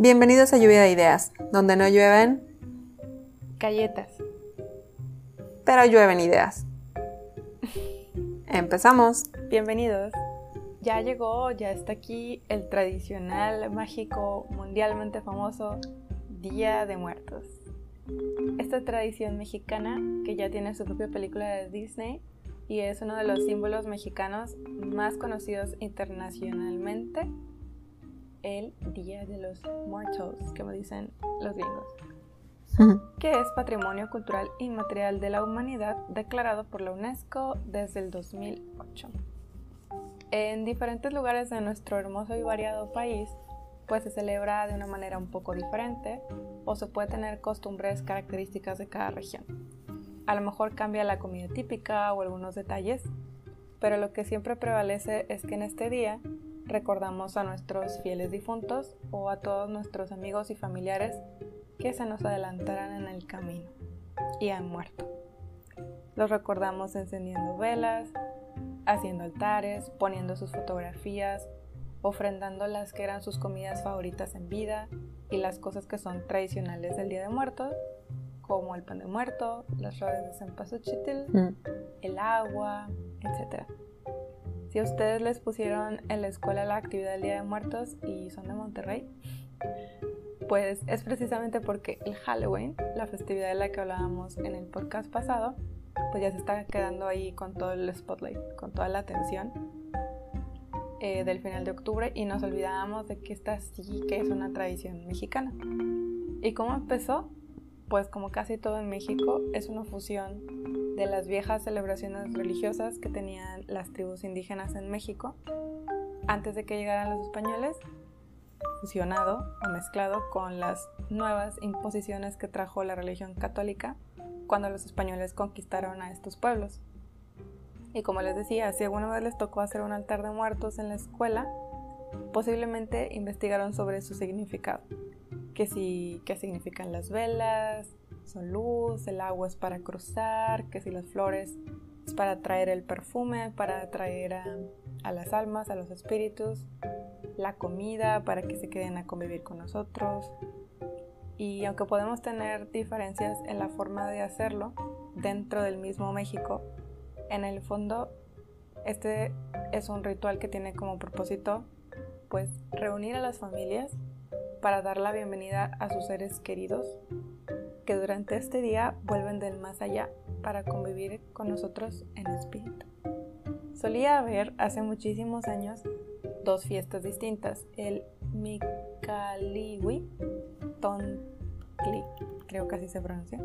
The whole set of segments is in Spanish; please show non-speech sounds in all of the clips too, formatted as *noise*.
Bienvenidos a Lluvia de Ideas, donde no llueven galletas, pero llueven ideas. Empezamos. Bienvenidos. Ya llegó, ya está aquí el tradicional, mágico, mundialmente famoso Día de Muertos. Esta tradición mexicana que ya tiene su propia película de Disney y es uno de los símbolos mexicanos más conocidos internacionalmente, el Día de los Muertos, me dicen los gringos, que es Patrimonio Cultural Inmaterial de la Humanidad declarado por la UNESCO desde el 2008. En diferentes lugares de nuestro hermoso y variado país, pues se celebra de una manera un poco diferente o se puede tener costumbres características de cada región. A lo mejor cambia la comida típica o algunos detalles, pero lo que siempre prevalece es que en este día recordamos a nuestros fieles difuntos o a todos nuestros amigos y familiares que se nos adelantaran en el camino y han muerto. Los recordamos encendiendo velas, haciendo altares, poniendo sus fotografías, ofrendando las que eran sus comidas favoritas en vida y las cosas que son tradicionales del Día de Muertos como el pan de muerto, las flores de cempasúchil, mm. el agua, etc. Si a ustedes les pusieron en la escuela la actividad del Día de Muertos y son de Monterrey, pues es precisamente porque el Halloween, la festividad de la que hablábamos en el podcast pasado, pues ya se está quedando ahí con todo el spotlight, con toda la atención eh, del final de octubre y nos olvidábamos de que esta sí que es una tradición mexicana. ¿Y cómo empezó? pues como casi todo en México, es una fusión de las viejas celebraciones religiosas que tenían las tribus indígenas en México antes de que llegaran los españoles, fusionado o mezclado con las nuevas imposiciones que trajo la religión católica cuando los españoles conquistaron a estos pueblos. Y como les decía, si alguna vez les tocó hacer un altar de muertos en la escuela, posiblemente investigaron sobre su significado que si qué significan las velas, son luz, el agua es para cruzar, que si las flores es para traer el perfume, para atraer a, a las almas, a los espíritus, la comida para que se queden a convivir con nosotros. Y aunque podemos tener diferencias en la forma de hacerlo dentro del mismo México, en el fondo este es un ritual que tiene como propósito pues reunir a las familias para dar la bienvenida a sus seres queridos que durante este día vuelven del más allá para convivir con nosotros en espíritu. Solía haber hace muchísimos años dos fiestas distintas, el Mikaliwi Tonkli, creo que así se pronuncia,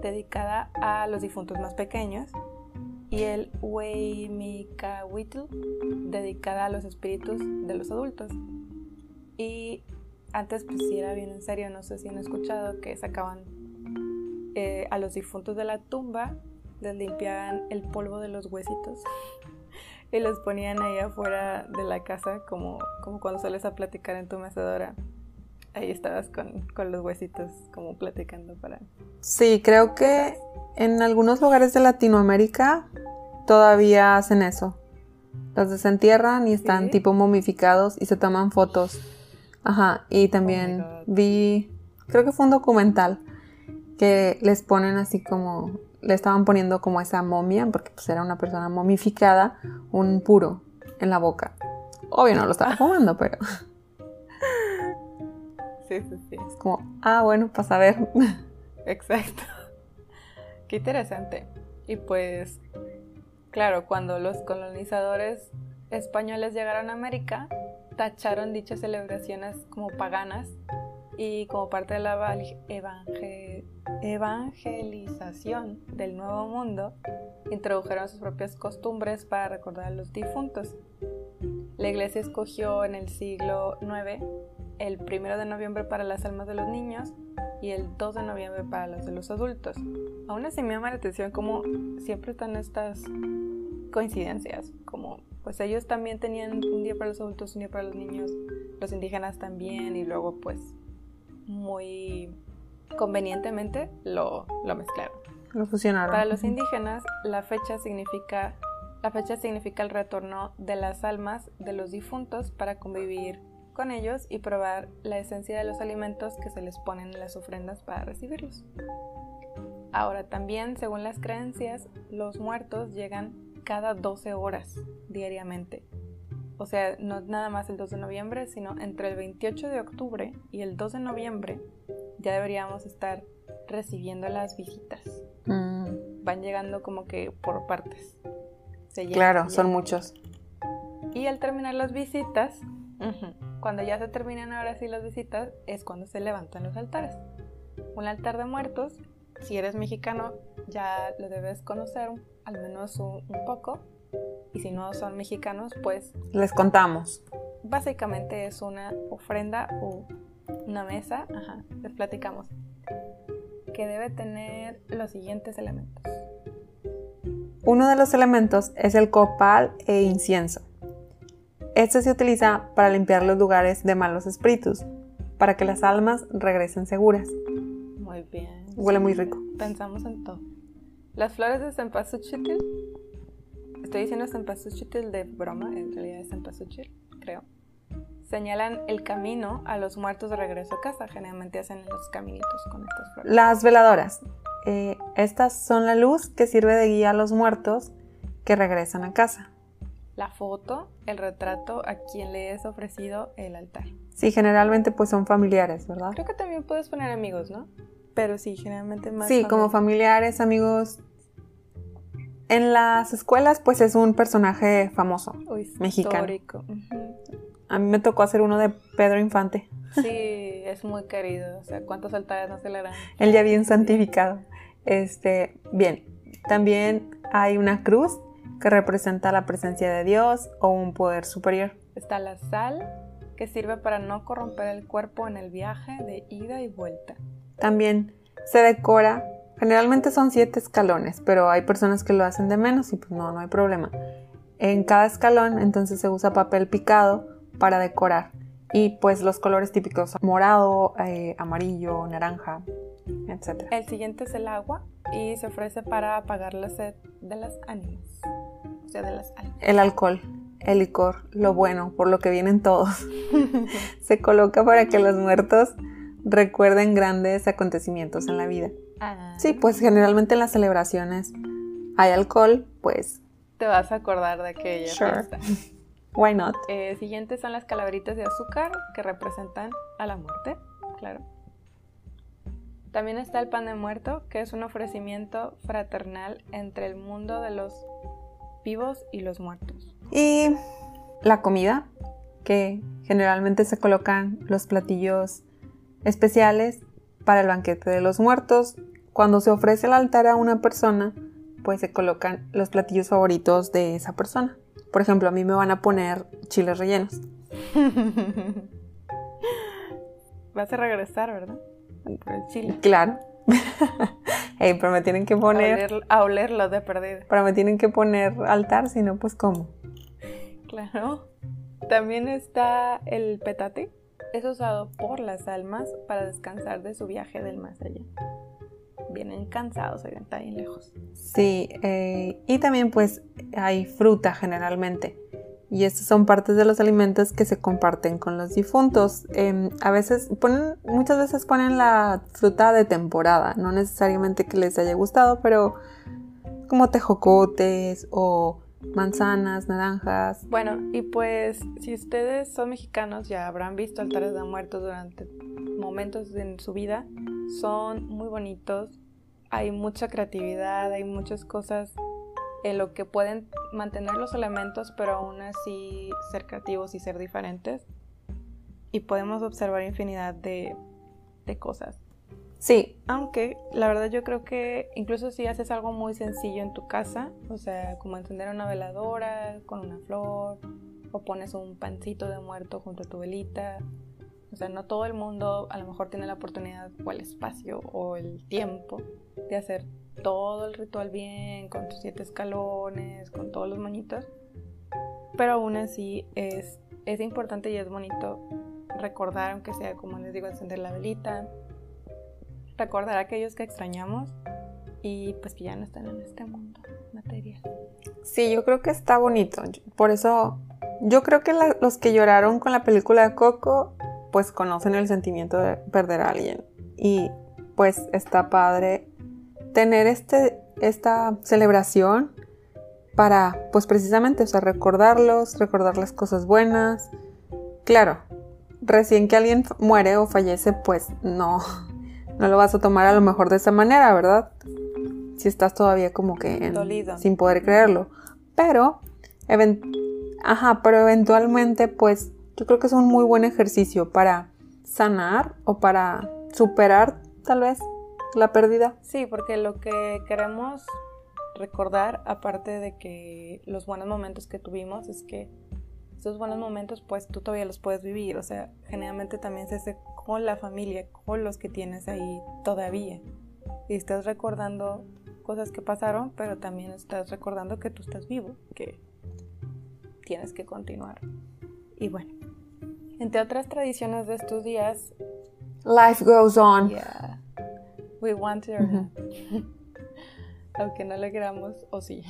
dedicada a los difuntos más pequeños, y el Weimikawitl, dedicada a los espíritus de los adultos. Y antes pues sí era bien en serio, no sé si han escuchado que sacaban eh, a los difuntos de la tumba, les limpiaban el polvo de los huesitos *laughs* y los ponían ahí afuera de la casa como, como cuando sales a platicar en tu mecedora. Ahí estabas con, con los huesitos como platicando para... Sí, creo que en algunos lugares de Latinoamérica todavía hacen eso. Los desentierran y están tipo momificados y se toman fotos Ajá, y también oh vi, creo que fue un documental que les ponen así como, le estaban poniendo como esa momia, porque pues era una persona momificada, un puro en la boca. Obvio no lo estaba *laughs* fumando, pero... Sí, sí, sí. Es como, ah, bueno, para saber. Exacto. Qué interesante. Y pues, claro, cuando los colonizadores españoles llegaron a América, tacharon dichas celebraciones como paganas y como parte de la evangelización del Nuevo Mundo, introdujeron sus propias costumbres para recordar a los difuntos. La iglesia escogió en el siglo IX el 1 de noviembre para las almas de los niños y el 2 de noviembre para las de los adultos. Aún así me llama la atención como siempre están estas coincidencias, como pues ellos también tenían un día para los adultos, un día para los niños, los indígenas también, y luego pues muy convenientemente lo, lo mezclaron. Lo fusionaron. Para los indígenas la fecha significa la fecha significa el retorno de las almas de los difuntos para convivir con ellos y probar la esencia de los alimentos que se les ponen en las ofrendas para recibirlos. Ahora también, según las creencias, los muertos llegan cada 12 horas diariamente. O sea, no nada más el 2 de noviembre, sino entre el 28 de octubre y el 2 de noviembre ya deberíamos estar recibiendo las visitas. Mm, Van llegando como que por partes. Se claro, se son muchos. Y al terminar las visitas, cuando ya se terminan ahora sí las visitas, es cuando se levantan los altares. Un altar de muertos, si eres mexicano, ya lo debes conocer al menos un, un poco. Y si no son mexicanos, pues Les contamos. básicamente es una ofrenda o una mesa, ajá, les platicamos, que debe tener los siguientes elementos. Uno de los elementos es el copal e incienso. Este se utiliza para limpiar los lugares de malos espíritus, para que las almas regresen seguras. Muy bien. Huele muy rico. Pensamos en todo. Las flores de cempasúchil, estoy diciendo cempasúchil de broma, en realidad es cempasúchil, creo. Señalan el camino a los muertos de regreso a casa. Generalmente hacen los caminitos con estas flores. Las veladoras. Eh, estas son la luz que sirve de guía a los muertos que regresan a casa. La foto, el retrato a quien le es ofrecido el altar. Sí, generalmente pues son familiares, ¿verdad? Creo que también puedes poner amigos, ¿no? Pero sí, generalmente más. Sí, como familiares, amigos. En las escuelas pues es un personaje famoso. Uy, mexicano. histórico. Ujú. A mí me tocó hacer uno de Pedro Infante. Sí, es muy querido. O sea, ¿cuántos altares no se le harán? Él ya bien santificado. Este, bien, también hay una cruz que representa la presencia de Dios o un poder superior. Está la sal, que sirve para no corromper el cuerpo en el viaje de ida y vuelta. También se decora, generalmente son siete escalones, pero hay personas que lo hacen de menos y pues no, no hay problema. En cada escalón entonces se usa papel picado para decorar y pues los colores típicos, morado, eh, amarillo, naranja, etc. El siguiente es el agua y se ofrece para apagar la sed de las ánimas. O sea, de las almas. El alcohol, el licor, lo bueno, por lo que vienen todos. *laughs* se coloca para que los muertos recuerden grandes acontecimientos en la vida. Ah, Sí, pues generalmente en las celebraciones hay alcohol, pues Te vas a acordar de aquella Sure. fiesta. why not? Eh, siguientes son las calaveritas de azúcar que representan a la muerte, claro. También está el pan de muerto, que es un ofrecimiento fraternal entre el mundo de los vivos y los muertos. Y la comida, que generalmente se colocan los platillos especiales para el banquete de los muertos. Cuando se ofrece el altar a una persona, pues se colocan los platillos favoritos de esa persona. Por ejemplo, a mí me van a poner chiles rellenos. *laughs* Vas a regresar, ¿verdad? El chile. Claro. *laughs* Pero me tienen que A, poner, oler- a olerlo de perdido. pero me tienen que poner altar, si no, pues cómo. Claro. También está el petate. Es usado por las almas para descansar de su viaje del más allá. Vienen cansados, oigan, está bien lejos. Sí, eh, y también pues hay fruta generalmente. Y estos son partes de los alimentos que se comparten con los difuntos. Em, a veces ponen, muchas veces ponen la fruta de temporada, no necesariamente que les haya gustado, pero como tejocotes o manzanas, naranjas. Bueno, y pues si ustedes son mexicanos ya habrán visto altares de muertos durante momentos en su vida. Son muy bonitos, hay mucha creatividad, hay muchas cosas en lo que pueden mantener los elementos, pero aún así ser creativos y ser diferentes. Y podemos observar infinidad de, de cosas. Sí, Aunque la verdad yo creo que incluso si haces algo muy sencillo en tu casa, o sea, como encender una veladora con una flor, o pones un pancito de muerto junto a tu velita, o sea, no todo el mundo a lo mejor tiene la oportunidad o el espacio o el tiempo de hacer todo el ritual bien, con tus siete escalones, con todos los moñitos, pero aún así es, es importante y es bonito recordar, aunque sea como les digo, encender la velita, recordar a aquellos que extrañamos y pues que ya no están en este mundo material. sí, yo creo que está bonito. Por eso yo creo que los que lloraron con la película de Coco, pues conocen el sentimiento de perder a alguien. Y pues está padre tener este, esta celebración para, pues precisamente, o sea, recordarlos, recordar las cosas buenas. Claro, recién que alguien muere o fallece, pues no, no lo vas a tomar a lo mejor de esa manera, ¿verdad? Si estás todavía como que sin poder creerlo. Pero, ajá, pero eventualmente, pues yo creo que es un muy buen ejercicio para sanar o para superar tal vez la pérdida. Sí, porque lo que queremos recordar, aparte de que los buenos momentos que tuvimos, es que esos buenos momentos pues tú todavía los puedes vivir, o sea, generalmente también se hace con la familia, con los que tienes ahí todavía. Y estás recordando cosas que pasaron, pero también estás recordando que tú estás vivo, que tienes que continuar. Y bueno, entre otras tradiciones de estos días, life goes on. Yeah. We want to. *laughs* Aunque no le queramos, o sí.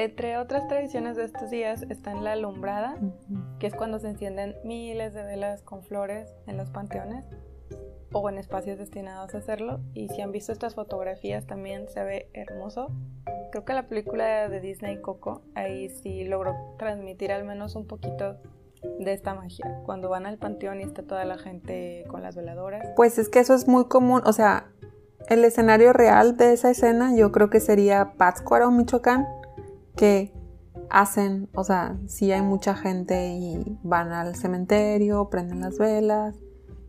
Entre otras tradiciones de estos días están la alumbrada, que es cuando se encienden miles de velas con flores en los panteones o en espacios destinados a hacerlo. Y si han visto estas fotografías también se ve hermoso. Creo que la película de Disney Coco ahí sí logró transmitir al menos un poquito de esta magia. Cuando van al panteón y está toda la gente con las veladoras. Pues es que eso es muy común, o sea, el escenario real de esa escena yo creo que sería Pátzcuaro, Michoacán, que hacen, o sea, si hay mucha gente y van al cementerio, prenden las velas.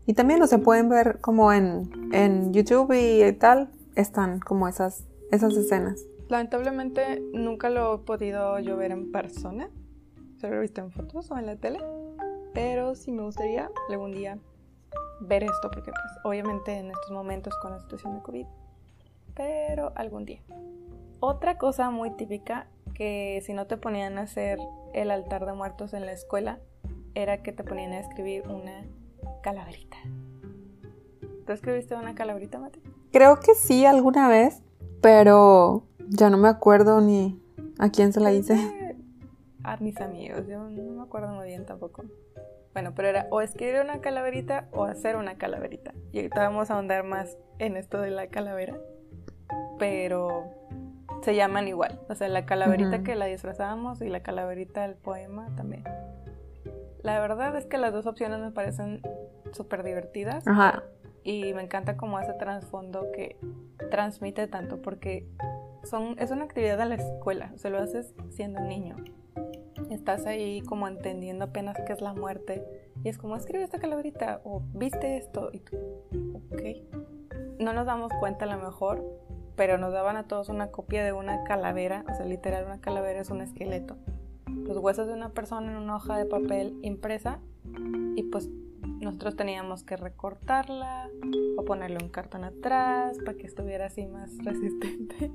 Y también lo se pueden ver como en, en YouTube y tal, están como esas, esas escenas. Lamentablemente nunca lo he podido yo ver en persona, solo lo he visto en fotos o en la tele, pero sí me gustaría algún día ver esto, porque pues obviamente en estos momentos con la situación de COVID, pero algún día. Otra cosa muy típica que si no te ponían a hacer el altar de muertos en la escuela, era que te ponían a escribir una calaverita. ¿Tú escribiste una calaverita, Mati? Creo que sí, alguna vez, pero ya no me acuerdo ni a quién se la hice. A mis amigos, yo no me acuerdo muy bien tampoco. Bueno, pero era o escribir una calaverita o hacer una calaverita. Y ahorita vamos a ahondar más en esto de la calavera. Pero se llaman igual. O sea, la calaverita que la disfrazábamos y la calaverita del poema también. La verdad es que las dos opciones me parecen súper divertidas. Ajá. Y me encanta como ese trasfondo que transmite tanto, porque son, es una actividad de la escuela, o sea, lo haces siendo niño estás ahí como entendiendo apenas qué es la muerte. Y es como, escribe esta calaverita o viste esto. Y tú, ok. No nos damos cuenta a lo mejor, pero nos daban a todos una copia de una calavera. O sea, literal, una calavera es un esqueleto. Los huesos de una persona en una hoja de papel impresa. Y pues nosotros teníamos que recortarla o ponerle un cartón atrás para que estuviera así más *laughs* resistente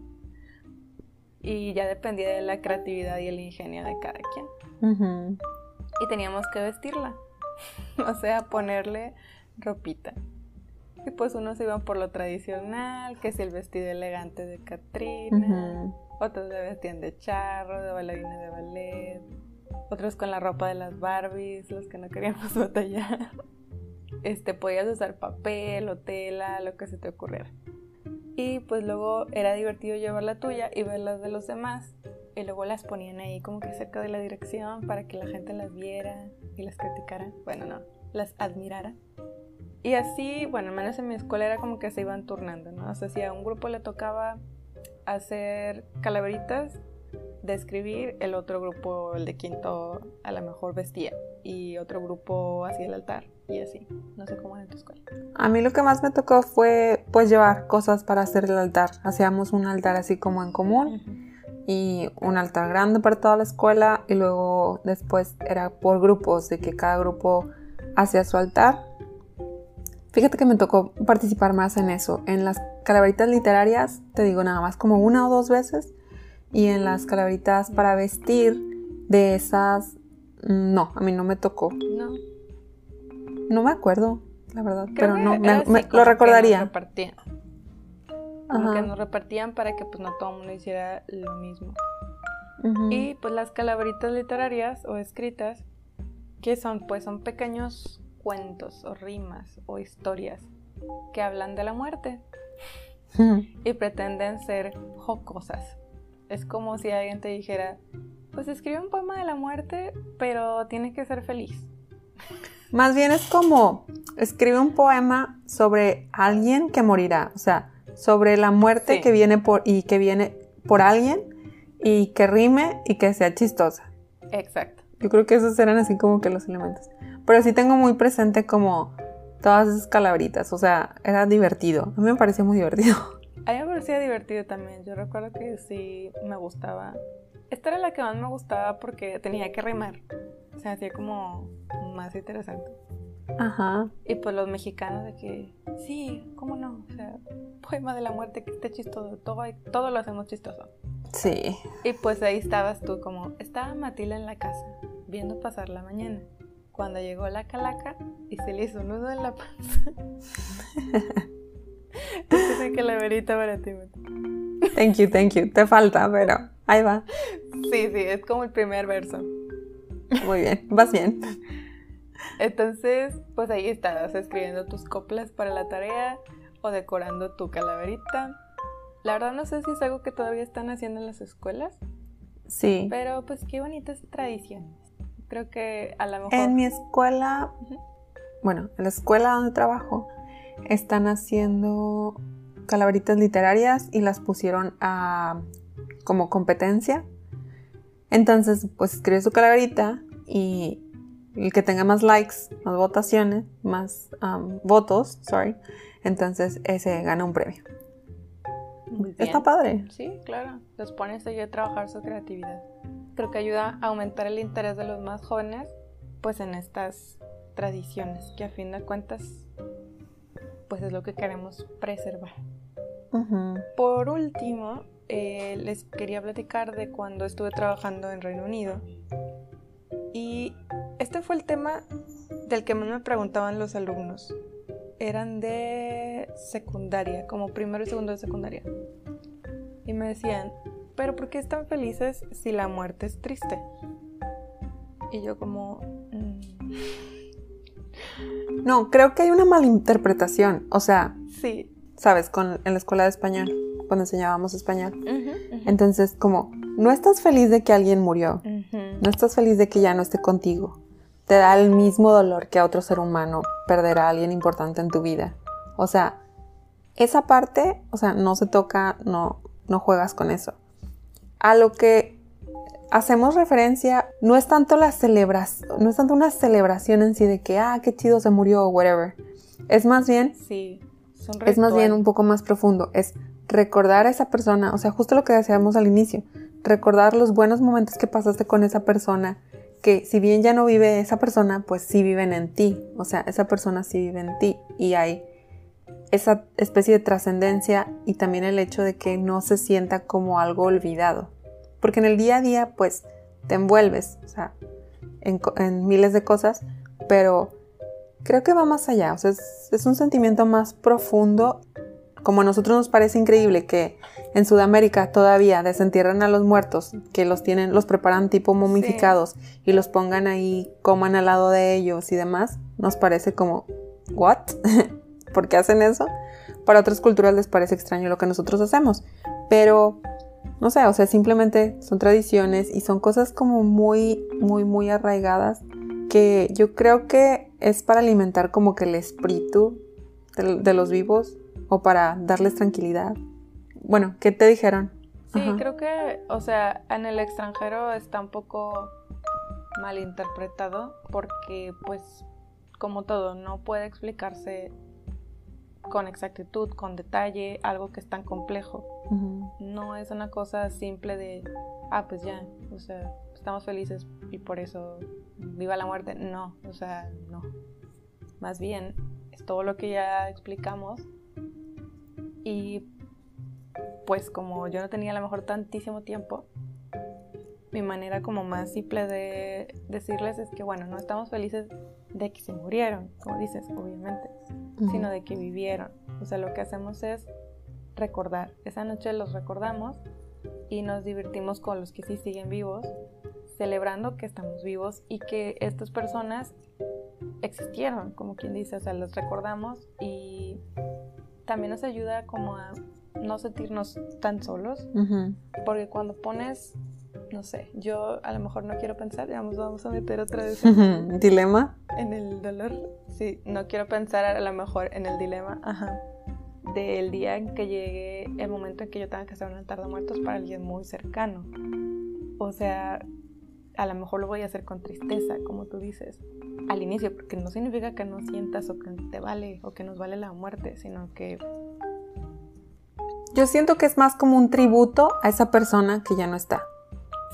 y ya dependía de la creatividad y el ingenio de cada quien. Y teníamos que vestirla, *laughs* o sea, ponerle ropita. Y pues unos iban por lo tradicional, que es el vestido elegante de Katrina, otros se vestían de charro, de bailarina de ballet, otros con la ropa de las Barbies, los que no queríamos *laughs* batallar. Este, podías usar papel o tela, lo que se te ocurriera. Y pues luego era divertido llevar la tuya y ver las de los demás. Y luego las ponían ahí como que cerca de la dirección para que la gente las viera y las criticara. Bueno, no, las admirara. Y así, bueno, al menos en mi escuela era como que se iban turnando, ¿no? O sea, si a un grupo le tocaba hacer calaveritas de escribir, el otro grupo, el de quinto, a lo mejor vestía. Y otro grupo hacía el altar y así. No sé cómo en tu escuela. A mí lo que más me tocó fue pues llevar cosas para hacer el altar. Hacíamos un altar así como en común y un altar grande para toda la escuela y luego después era por grupos, de que cada grupo hacía su altar. Fíjate que me tocó participar más en eso. En las calaveritas literarias, te digo nada más como una o dos veces. Y en las calaveritas para vestir de esas, no, a mí no me tocó. No. No me acuerdo, la verdad, pero no, me, lo recordaría. Nos repartían. Como que nos repartían para que pues no todo el mundo hiciera lo mismo. Y pues las calaveritas literarias o escritas, que son? Pues son pequeños cuentos o rimas o historias que hablan de la muerte *laughs* y pretenden ser jocosas. Es como si alguien te dijera, pues escribe un poema de la muerte, pero tiene que ser feliz. *laughs* Más bien es como escribe un poema sobre alguien que morirá, o sea, sobre la muerte que viene por y que viene por alguien y que rime y que sea chistosa. Exacto. Yo creo que esos eran así como que los elementos. Pero sí tengo muy presente como todas esas calabritas, o sea, era divertido. A mí me parecía muy divertido. *laughs* A mí me parecía divertido también. Yo recuerdo que sí me gustaba. Esta era la que más me gustaba porque tenía que rimar. O sea, hacía como más interesante. Ajá. Y pues los mexicanos de que, sí, ¿cómo no? O sea, poema de la muerte que esté chistoso. Todo, todo lo hacemos chistoso. Sí. Y pues ahí estabas tú como, estaba Matilda en la casa, viendo pasar la mañana cuando llegó la calaca y se le hizo un nudo en la panza. *laughs* Esta es calaverita para ti. Thank you, thank you. Te falta, pero ahí va. Sí, sí, es como el primer verso. Muy bien, vas bien. *laughs* Entonces, pues ahí estabas escribiendo tus coplas para la tarea o decorando tu calaverita. La verdad no sé si es algo que todavía están haciendo en las escuelas. Sí. Pero pues qué bonita es tradición. Creo que a lo mejor... En mi escuela, bueno, en la escuela donde trabajo, están haciendo calaveritas literarias y las pusieron a como competencia. Entonces, pues escribe su calaverita y el que tenga más likes, más votaciones, más um, votos, sorry, entonces ese gana un premio. Está padre. Sí, claro. Los pones ahí a trabajar su creatividad creo que ayuda a aumentar el interés de los más jóvenes pues en estas tradiciones que a fin de cuentas pues es lo que queremos preservar. Por último, eh, les quería platicar de cuando estuve trabajando en Reino Unido. Y este fue el tema del que más me preguntaban los alumnos. Eran de secundaria, como primero y segundo de secundaria. Y me decían, pero ¿por qué están felices si la muerte es triste? Y yo como... Mm". No, creo que hay una malinterpretación. O sea, sí. sabes, con, en la escuela de español, cuando enseñábamos español. Entonces, como, no estás feliz de que alguien murió. No estás feliz de que ya no esté contigo. Te da el mismo dolor que a otro ser humano perder a alguien importante en tu vida. O sea, esa parte, o sea, no se toca, no, no juegas con eso a lo que hacemos referencia no es tanto la celebración, no es tanto una celebración en sí de que, ah, qué chido se murió o whatever. Es más bien, sí, es más bien un poco más profundo. Es recordar a esa persona, o sea, justo lo que decíamos al inicio, recordar los buenos momentos que pasaste con esa persona, que si bien ya no vive esa persona, pues sí viven en ti, o sea, esa persona sí vive en ti y hay esa especie de trascendencia y también el hecho de que no se sienta como algo olvidado. Porque en el día a día, pues, te envuelves, en, miles de cosas, pero creo que va más allá, o sea, es, un sentimiento más profundo. Como a nosotros nos parece increíble que en Sudamérica todavía desentierran a los muertos, que los tienen, los preparan tipo momificados y los pongan ahí, coman al lado de ellos y demás, nos parece como, ¿what? *laughs* ¿Por qué hacen eso? Para otras culturas les parece extraño lo que nosotros hacemos, pero no sé, o sea, simplemente son tradiciones y son cosas como muy, muy, muy arraigadas que yo creo que es para alimentar como que el espíritu de, los vivos o para darles tranquilidad. Bueno, ¿qué te dijeron? Sí, creo que, o sea, en el extranjero está un poco mal interpretado porque pues como todo no puede explicarse con exactitud, con detalle, algo que es tan complejo. No es una cosa simple de, ah, pues ya, o sea, estamos felices y por eso viva la muerte. No, o sea, no. Más bien, es todo lo que ya explicamos. Y pues como yo no tenía a lo mejor tantísimo tiempo, mi manera como más simple de decirles es que, bueno, no estamos felices de que se murieron, como dices, obviamente, sino de que vivieron. O sea, lo que hacemos es recordar. Esa noche los recordamos y nos divertimos con los que sí siguen vivos, celebrando que estamos vivos y que estas personas existieron, como quien dice, o sea, los recordamos y también nos ayuda como a no sentirnos tan solos, porque cuando pones, no sé, yo a lo mejor no quiero pensar, digamos, vamos a meter otra vez en, dilema. En el dolor, sí, no quiero pensar a lo mejor en el dilema, ajá, del día en que llegue el momento en que yo tenga que hacer un altar de muertos para alguien muy cercano. O sea, a lo mejor lo voy a hacer con tristeza, como tú dices, al inicio, porque no significa que no sientas o que te vale o que nos vale la muerte, sino que... Yo siento que es más como un tributo a esa persona que ya no está.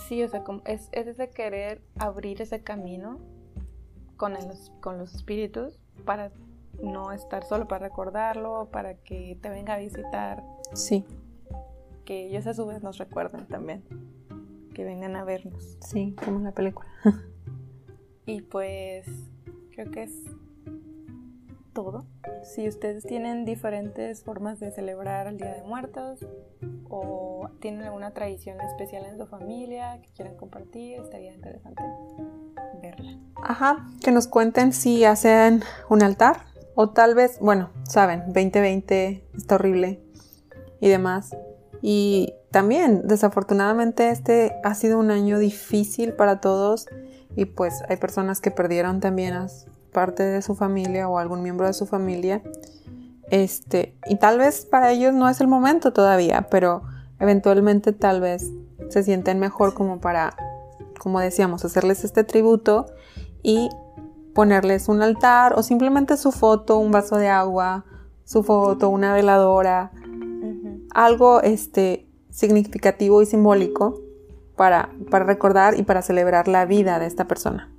Sí, o sea, como es, es ese querer abrir ese camino con, con los espíritus para no estar solo, para recordarlo, para que te venga a visitar. Sí. Que ellos a su vez nos recuerden también que vengan a vernos. Sí, como en la película. *laughs* y pues creo que es todo. Si ustedes tienen diferentes formas de celebrar el Día de Muertos o tienen alguna tradición especial en su familia que quieran compartir, estaría interesante verla. Ajá, que nos cuenten si hacen un altar o tal vez, bueno, saben, 2020 está horrible y demás. Y también, desafortunadamente, este ha sido un año difícil para todos y pues hay personas que perdieron también a parte de su familia o algún miembro de su familia. Este, y tal vez para ellos no es el momento todavía, pero eventualmente tal vez se sienten mejor como para, como decíamos, hacerles este tributo y ponerles un altar o simplemente su foto, un vaso de agua, su foto, una veladora, algo este, significativo y simbólico para, para recordar y para celebrar la vida de esta persona.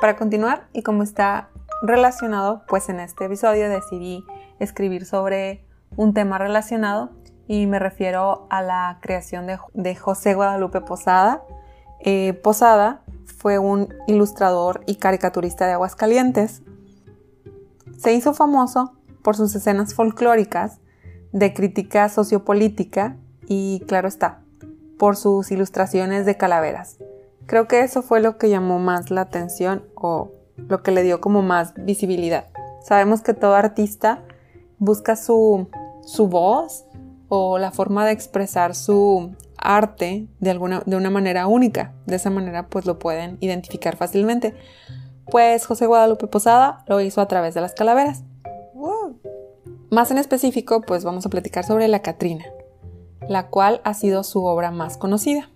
Para continuar, y como está relacionado, pues en este episodio decidí escribir sobre un tema relacionado y me refiero a la creación de, José Guadalupe Posada. Eh, Posada fue un ilustrador y caricaturista de Aguascalientes se hizo famoso por sus escenas folclóricas de crítica sociopolítica y, claro está, por sus ilustraciones de calaveras. Creo que eso fue lo que llamó más la atención o lo que le dio como más visibilidad. Sabemos que todo artista busca su, su voz o la forma de expresar su arte de, alguna, de una manera única. De esa manera pues lo pueden identificar fácilmente. Pues José Guadalupe Posada lo hizo a través de las calaveras. Más en específico, pues vamos a platicar sobre la Catrina, la cual ha sido su obra más conocida.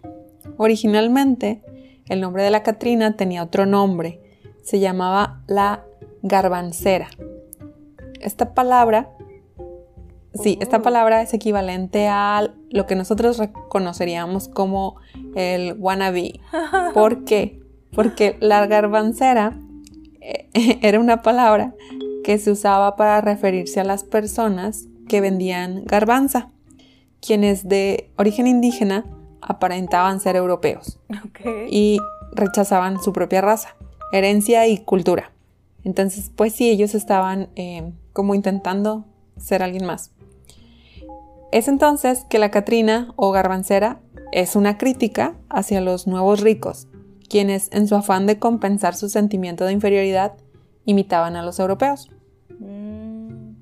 Originalmente, el nombre de la Catrina tenía otro nombre, se llamaba la garbancera. Esta palabra, sí, esta oh. palabra es equivalente a lo que nosotros reconoceríamos como el wannabe. *laughs* ¿Por qué? Porque la garbancera eh, *laughs* era una palabra que se usaba para referirse a las personas que vendían garbanza, quienes de origen indígena aparentaban ser europeos y rechazaban su propia raza, herencia y cultura. Entonces, pues sí, ellos estaban eh, como intentando ser alguien más. Es entonces que la Catrina o garbancera es una crítica hacia los nuevos ricos, quienes, en su afán de compensar su sentimiento de inferioridad, imitaban a los europeos. Mm.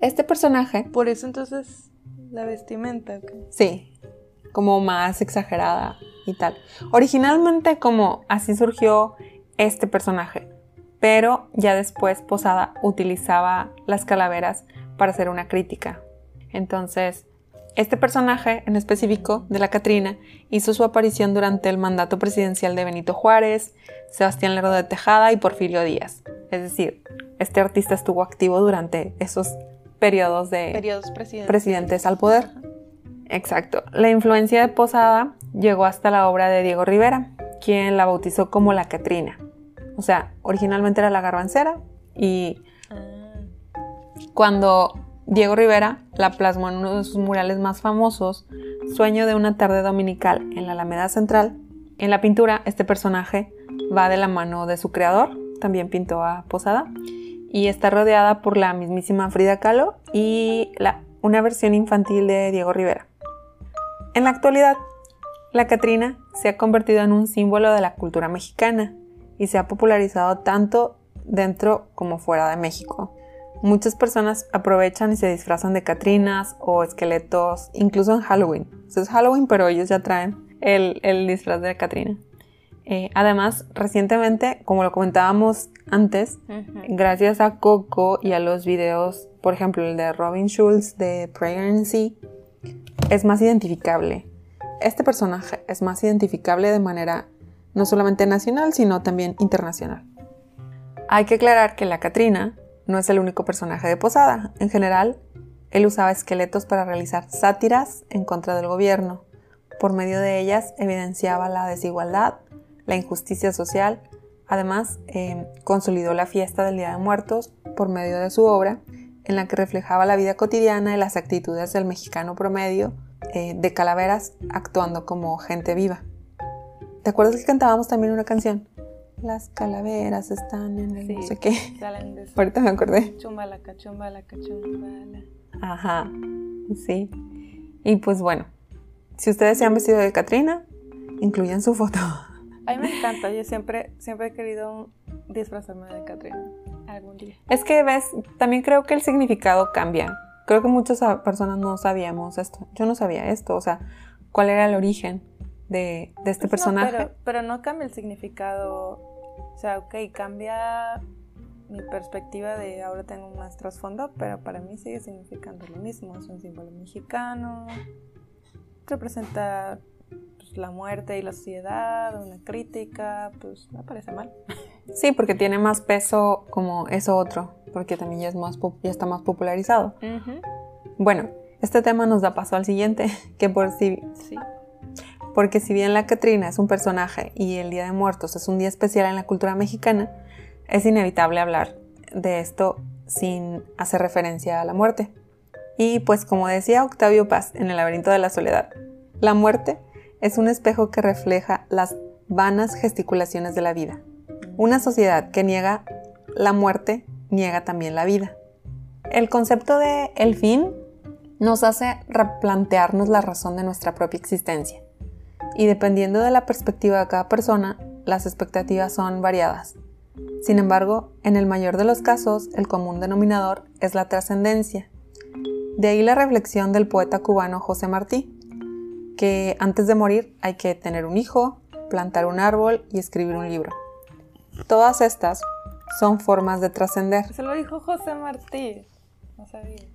Este personaje... Por eso entonces la vestimenta. Sí, como más exagerada y tal. Originalmente como así surgió este personaje, pero ya después Posada utilizaba las calaveras para hacer una crítica. Entonces, este personaje en específico de la Catrina hizo su aparición durante el mandato presidencial de Benito Juárez, Sebastián Lerdo de Tejada y Porfirio Díaz. Es decir, este artista estuvo activo durante esos periodos de presidentes al poder. Exacto. La influencia de Posada llegó hasta la obra de Diego Rivera, quien la bautizó como la Catrina. O sea, originalmente era la garbancera y ah. cuando Diego Rivera la plasmó en uno de sus murales más famosos, Sueño de una tarde dominical en la Alameda Central. En la pintura, este personaje va de la mano de su creador, también pintó a Posada, y está rodeada por la mismísima Frida Kahlo y una versión infantil de Diego Rivera. En la actualidad, la Catrina se ha convertido en un símbolo de la cultura mexicana y se ha popularizado tanto dentro como fuera de México. Muchas personas aprovechan y se disfrazan de Catrinas o esqueletos, incluso en Halloween. es Halloween, pero ellos ya traen el, disfraz de Catrina. Eh, además, recientemente, como lo comentábamos antes, gracias a Coco y a los videos, por ejemplo, el de Robin Schulz de Sea, es más identificable. Este personaje es más identificable de manera no solamente nacional, sino también internacional. Hay que aclarar que la Catrina no es el único personaje de Posada. En general, él usaba esqueletos para realizar sátiras en contra del gobierno. Por medio de ellas evidenciaba la desigualdad, la injusticia social. Además, eh, consolidó la fiesta del Día de Muertos por medio de su obra, en la que reflejaba la vida cotidiana y las actitudes del mexicano promedio eh, de calaveras actuando como gente viva. ¿Te acuerdas que cantábamos también una canción? Las calaveras están en el no sé qué. *laughs* Ahorita me acordé. Chumbalaca, chumbalaca, chumbala. Ajá, sí. Y pues bueno, si ustedes se han vestido de Katrina, incluyan su foto. A mí me encanta, yo siempre, siempre he querido disfrazarme de Katrina algún día. Es que ves, también creo que el significado cambia. Creo que muchas personas no sabíamos esto. Yo no sabía esto, o sea, cuál era el origen de, este pues personaje. pero, no cambia el significado. O sea, ok, cambia mi perspectiva de ahora tengo más trasfondo, pero para mí sigue significando lo mismo. Es un símbolo mexicano, representa pues, la muerte y la sociedad, una crítica, pues me parece mal. *laughs* Sí, porque tiene más peso como eso otro, porque también ya, es más, ya está más popularizado. Bueno, este tema nos da paso al siguiente, *laughs* que por si... Sí porque si bien la Catrina es un personaje y el Día de Muertos es un día especial en la cultura mexicana, es inevitable hablar de esto sin hacer referencia a la muerte. Y pues como decía Octavio Paz en El laberinto de la soledad, la muerte es un espejo que refleja las vanas gesticulaciones de la vida. Una sociedad que niega la muerte niega también la vida. El concepto de el fin nos hace replantearnos la razón de nuestra propia existencia y dependiendo de la perspectiva de cada persona, las expectativas son variadas. Sin embargo, en el mayor de los casos, el común denominador es la trascendencia. De ahí la reflexión del poeta cubano José Martí, que antes de morir hay que tener un hijo, plantar un árbol y escribir un libro. Todas estas son formas de trascender. Se lo dijo José Martí. No sabía.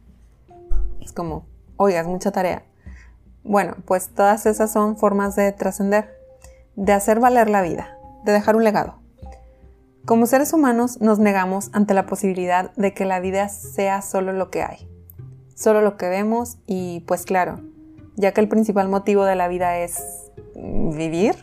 Es como, oiga, es mucha tarea. Bueno, pues todas esas son formas de trascender, de hacer valer la vida, de dejar un legado. Como seres humanos nos negamos ante la posibilidad de que la vida sea solo lo que hay, solo lo que vemos y pues claro, ya que el principal motivo de la vida es vivir,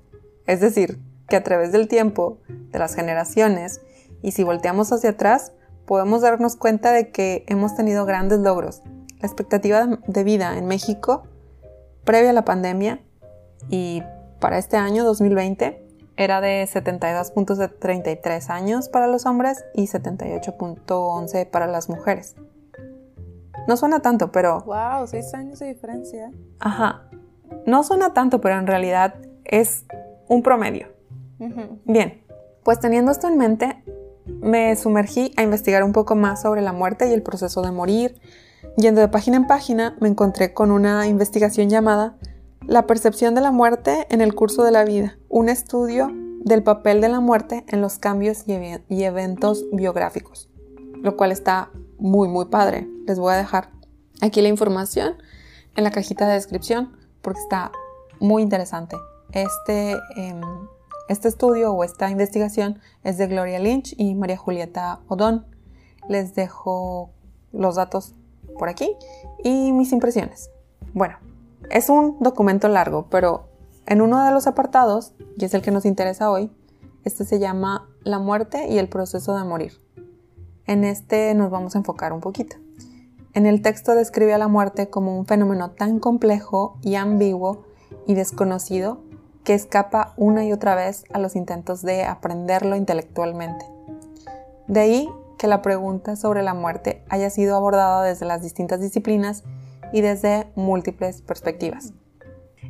*laughs* es decir, que a través del tiempo, de las generaciones, y si volteamos hacia atrás, podemos darnos cuenta de que hemos tenido grandes logros. La expectativa de vida en México previa a la pandemia y para este año 2020 era de 72.33 años para los hombres y 78.11 para las mujeres. No suena tanto, pero... ¡Wow! 6 años de diferencia. Ajá. No suena tanto, pero en realidad es un promedio. Bien, pues teniendo esto en mente, me sumergí a investigar un poco más sobre la muerte y el proceso de morir, Yendo de página en página, me encontré con una investigación llamada La percepción de la muerte en el curso de la vida, un estudio del papel de la muerte en los cambios y, eventos biográficos, lo cual está muy muy padre. Les voy a dejar aquí la información en la cajita de descripción porque está muy interesante. Este, em, este estudio o esta investigación es de Gloria Lynch y María Julieta Odón. Les dejo los datos por aquí y mis impresiones. Bueno, es un documento largo, pero en uno de los apartados, y es el que nos interesa hoy, este se llama La muerte y el proceso de morir. En este nos vamos a enfocar un poquito. En el texto describe a la muerte como un fenómeno tan complejo y ambiguo y desconocido que escapa una y otra vez a los intentos de aprenderlo intelectualmente. De ahí que la pregunta sobre la muerte haya sido abordada desde las distintas disciplinas y desde múltiples perspectivas.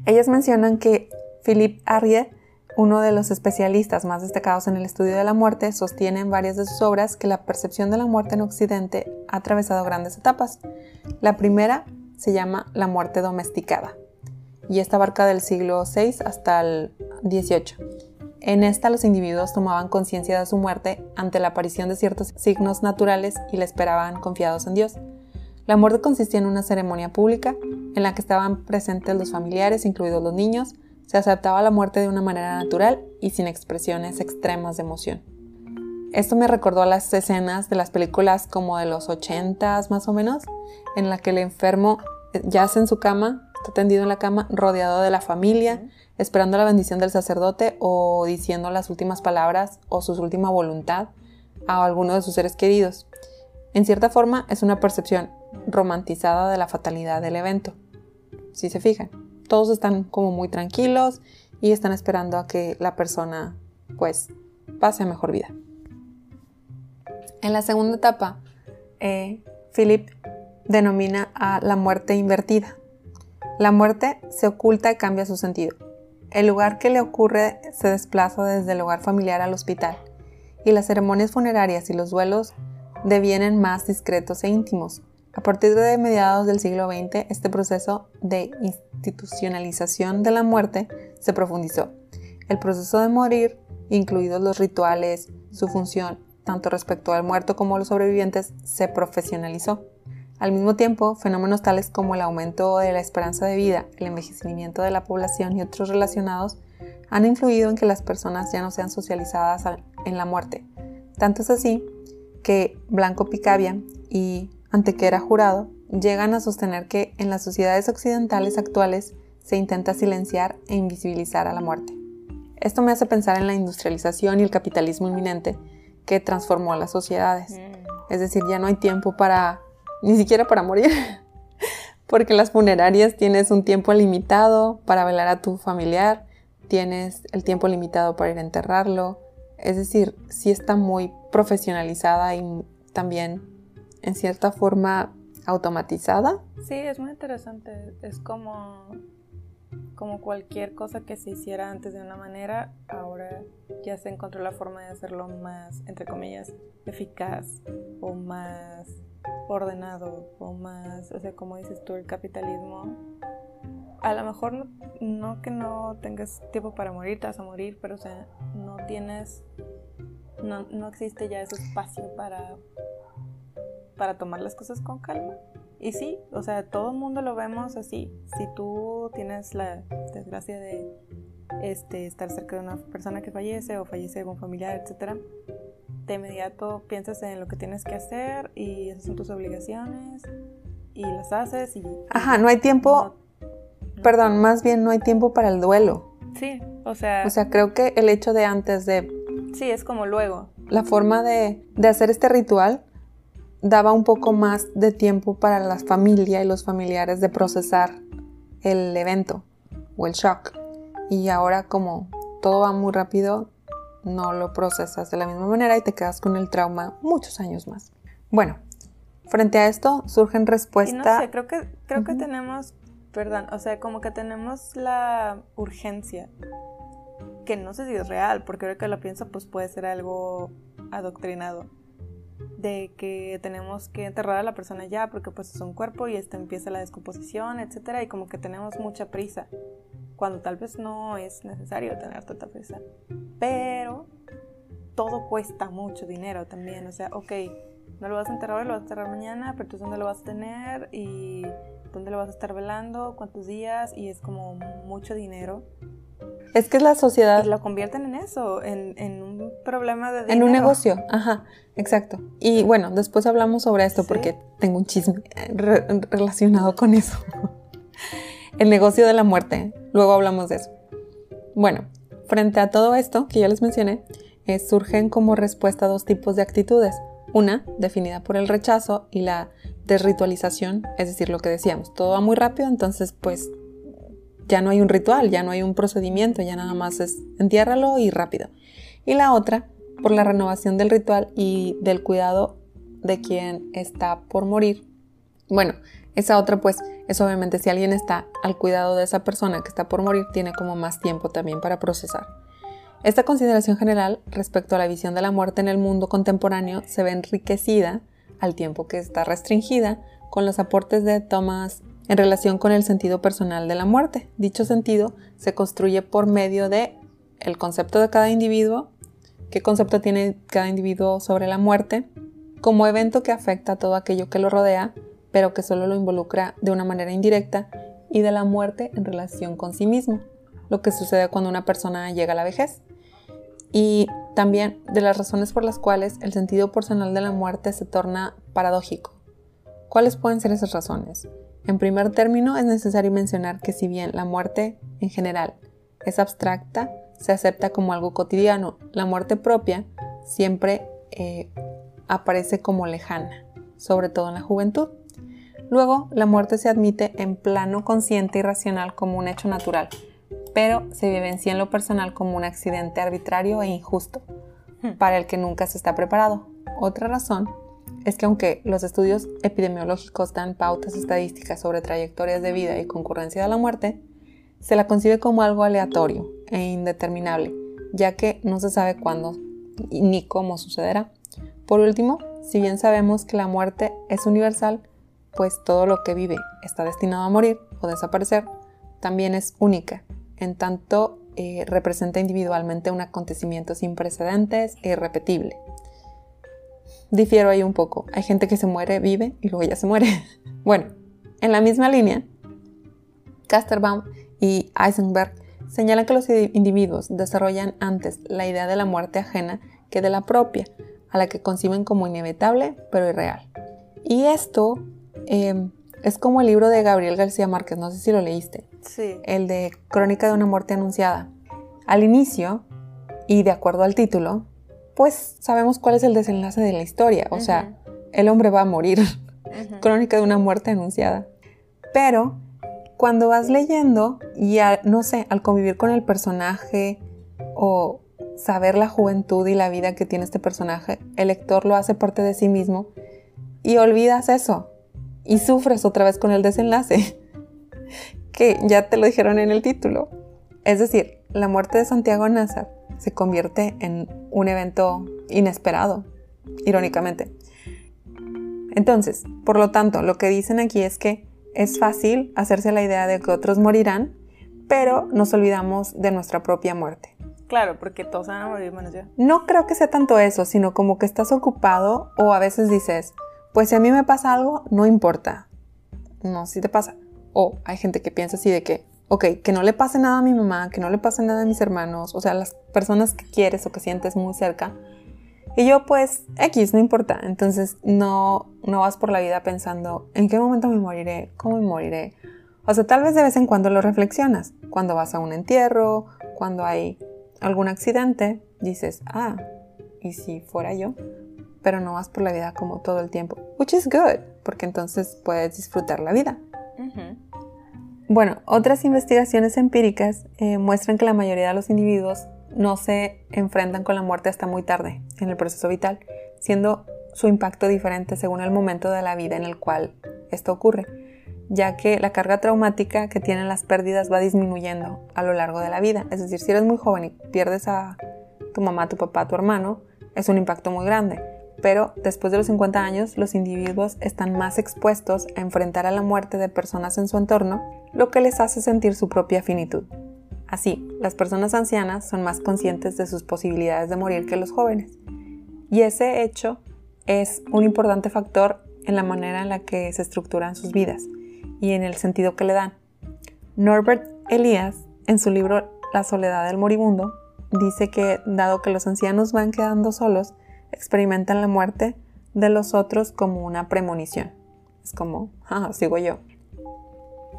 Ellas mencionan que Philippe Arié, uno de los especialistas más destacados en el estudio de la muerte, sostiene en varias de sus obras que la percepción de la muerte en Occidente ha atravesado grandes etapas. La primera se llama la muerte domesticada y esta abarca del siglo VI hasta el XVIII en esta los individuos tomaban conciencia de su muerte ante la aparición de ciertos signos naturales y la esperaban confiados en Dios. La muerte consistía en una ceremonia pública en la que estaban presentes los familiares, incluidos los niños. Se aceptaba la muerte de una manera natural y sin expresiones extremas de emoción. Esto me recordó a las escenas de las películas como de los ochentas más o menos, en la que el enfermo yace en su cama, está tendido en la cama, rodeado de la familia, esperando la bendición del sacerdote o diciendo las últimas palabras o su última voluntad a alguno de sus seres queridos. En cierta forma es una percepción romantizada de la fatalidad del evento. Si se fijan, todos están como muy tranquilos y están esperando a que la persona pues pase a mejor vida. En la segunda etapa, eh, Philip denomina a la muerte invertida. La muerte se oculta y cambia su sentido. El lugar que le ocurre se desplaza desde el hogar familiar al hospital y las ceremonias funerarias y los duelos devienen más discretos e íntimos. A partir de mediados del siglo XX, este proceso de institucionalización de la muerte se profundizó. El proceso de morir, incluidos los rituales, su función, tanto respecto al muerto como a los sobrevivientes, se profesionalizó. Al mismo tiempo, fenómenos tales como el aumento de la esperanza de vida, el envejecimiento de la población y otros relacionados han influido en que las personas ya no sean socializadas en la muerte. Tanto es así que Blanco Picabia y Antequera Jurado llegan a sostener que en las sociedades occidentales actuales se intenta silenciar e invisibilizar a la muerte. Esto me hace pensar en la industrialización y el capitalismo inminente que transformó las sociedades. Mm. Es decir, ya no hay tiempo para ni siquiera para morir. *laughs* Porque las funerarias tienes un tiempo limitado para velar a tu familiar, tienes el tiempo limitado para ir a enterrarlo. Es decir, sí está muy profesionalizada y también en cierta forma automatizada. Sí, es muy interesante. Es como, como cualquier cosa que se hiciera antes de una manera, ahora ya se encontró la forma de hacerlo más, entre comillas, eficaz o más ordenado o más, o sea, como dices tú, el capitalismo, a lo mejor no, que no tengas tiempo para morir, te vas a morir, pero o sea, no tienes, no, no existe ya ese espacio para, para tomar las cosas con calma. Y sí, o sea, todo el mundo lo vemos así. Si tú tienes la desgracia de este, estar cerca de una persona que fallece o fallece algún familiar, etcétera, de inmediato piensas en lo que tienes que hacer y esas son tus obligaciones y las haces y... Ajá, no hay tiempo, perdón, más bien no hay tiempo para el duelo. Sí, o sea... O sea, creo que el hecho de antes de... Sí, es como luego. La forma de, de hacer este ritual daba un poco más de tiempo para la familia y los familiares de procesar el evento o el shock. Y ahora como todo va muy rápido, no lo procesas de la misma manera y te quedas con el trauma muchos años más. Bueno, frente a esto surgen respuestas. No sé, creo que, creo que tenemos, perdón, o sea, como que tenemos la urgencia, que no sé si es real, porque ahora que lo pienso, pues puede ser algo adoctrinado de que tenemos que enterrar a la persona ya porque pues es un cuerpo y este empieza la descomposición, etcétera, y como que tenemos mucha prisa cuando tal vez no es necesario tener tanta prisa. Pero todo cuesta mucho dinero también. O sea, ok, no lo vas a enterrar hoy, lo vas a enterrar mañana, pero tú dónde lo vas a tener y dónde lo vas a estar velando, cuántos días, y es como mucho dinero. Es que es la sociedad. Y lo convierten en eso, en, en un problema de dinero. En un negocio, ajá, exacto. Y bueno, después hablamos sobre esto porque tengo un chisme relacionado con eso. *laughs* El negocio de la muerte. Luego hablamos de eso. Bueno, frente a todo esto que ya les mencioné, eh, surgen como respuesta dos tipos de actitudes. Una, definida por el rechazo y la desritualización, es decir, lo que decíamos, todo va muy rápido, entonces pues ya no hay un ritual, ya no hay un procedimiento, ya nada más es entiérralo y rápido. Y la otra, por la renovación del ritual y del cuidado de quien está por morir. Bueno, esa otra pues es obviamente si alguien está al cuidado de esa persona que está por morir, tiene como más tiempo también para procesar. Esta consideración general respecto a la visión de la muerte en el mundo contemporáneo se ve enriquecida al tiempo que está restringida con los aportes de Thomas en relación con el sentido personal de la muerte. Dicho sentido se construye por medio de el concepto de cada individuo, qué concepto tiene cada individuo sobre la muerte, como evento que afecta a todo aquello que lo rodea, pero que solo lo involucra de una manera indirecta, y de la muerte en relación con sí mismo, lo que sucede cuando una persona llega a la vejez. Y también de las razones por las cuales el sentido personal de la muerte se torna paradójico. ¿Cuáles pueden ser esas razones? En primer término, es necesario mencionar que si bien la muerte en general es abstracta, se acepta como algo cotidiano, la muerte propia siempre eh, aparece como lejana, sobre todo en la juventud. Luego, la muerte se admite en plano consciente y racional como un hecho natural, pero se vivencia en lo personal como un accidente arbitrario e injusto, hmm. para el que nunca se está preparado. Otra razón es que aunque los estudios epidemiológicos dan pautas estadísticas sobre trayectorias de vida y concurrencia de la muerte, se la concibe como algo aleatorio e indeterminable, ya que no se sabe cuándo ni cómo sucederá. Por último, si bien sabemos que la muerte es universal, pues todo lo que vive está destinado a morir o desaparecer, también es única, en tanto eh, representa individualmente un acontecimiento sin precedentes e irrepetible difiero ahí un poco. Hay gente que se muere, vive y luego ya se muere. *laughs* bueno, en la misma línea, Casterbaum y Eisenberg señalan que los individuos desarrollan antes la idea de la muerte ajena que de la propia, a la que conciben como inevitable pero irreal. Y esto em, es como el libro de Gabriel García Márquez, no sé si lo leíste. Sí. El de Crónica de una muerte anunciada. Al inicio, y de acuerdo al título, pues sabemos cuál es el desenlace de la historia. O sea, el hombre va a morir. *laughs* Crónica de una muerte anunciada. Pero cuando vas leyendo y, no sé, al convivir con el personaje o saber la juventud y la vida que tiene este personaje, el lector lo hace parte de sí mismo y olvidas eso y sufres otra vez con el desenlace, *laughs* que ya te lo dijeron en el título. Es decir, la muerte de Santiago Nazar se convierte en un evento inesperado, irónicamente. Entonces, por lo tanto, lo que dicen aquí es que es fácil hacerse la idea de que otros morirán, pero nos olvidamos de nuestra propia muerte. Claro, porque todos van a morir menos yo. No creo que sea tanto eso, sino como que estás ocupado o a veces dices, pues si a mí me pasa algo, no importa. No, si te pasa. O hay gente que piensa así de que, ok, que no le pase nada a mi mamá, que no le pase nada a mis hermanos, o sea, las personas que quieres o que sientes muy cerca. Y yo pues, X, no importa. Entonces no, no vas por la vida pensando, ¿en qué momento me moriré? ¿Cómo me moriré? O sea, tal vez de vez en cuando lo reflexionas. Cuando vas a un entierro, cuando hay algún accidente, dices, ah, ¿y si fuera yo? Pero no vas por la vida como todo el tiempo. Which is good, porque entonces puedes disfrutar la vida. Bueno, otras investigaciones empíricas eh, muestran que la mayoría de los individuos no se enfrentan con la muerte hasta muy tarde en el proceso vital, siendo su impacto diferente según el momento de la vida en el cual esto ocurre, ya que la carga traumática que tienen las pérdidas va disminuyendo a lo largo de la vida. Es decir, si eres muy joven y pierdes a tu mamá, tu papá, tu hermano, es un impacto muy grande pero después de los 50 años los individuos están más expuestos a enfrentar a la muerte de personas en su entorno, lo que les hace sentir su propia finitud. Así, las personas ancianas son más conscientes de sus posibilidades de morir que los jóvenes. Y ese hecho es un importante factor en la manera en la que se estructuran sus vidas y en el sentido que le dan. Norbert Elias, en su libro La soledad del moribundo, dice que dado que los ancianos van quedando solos, experimentan la muerte de los otros como una premonición. Es como, *laughs* ah, sigo yo.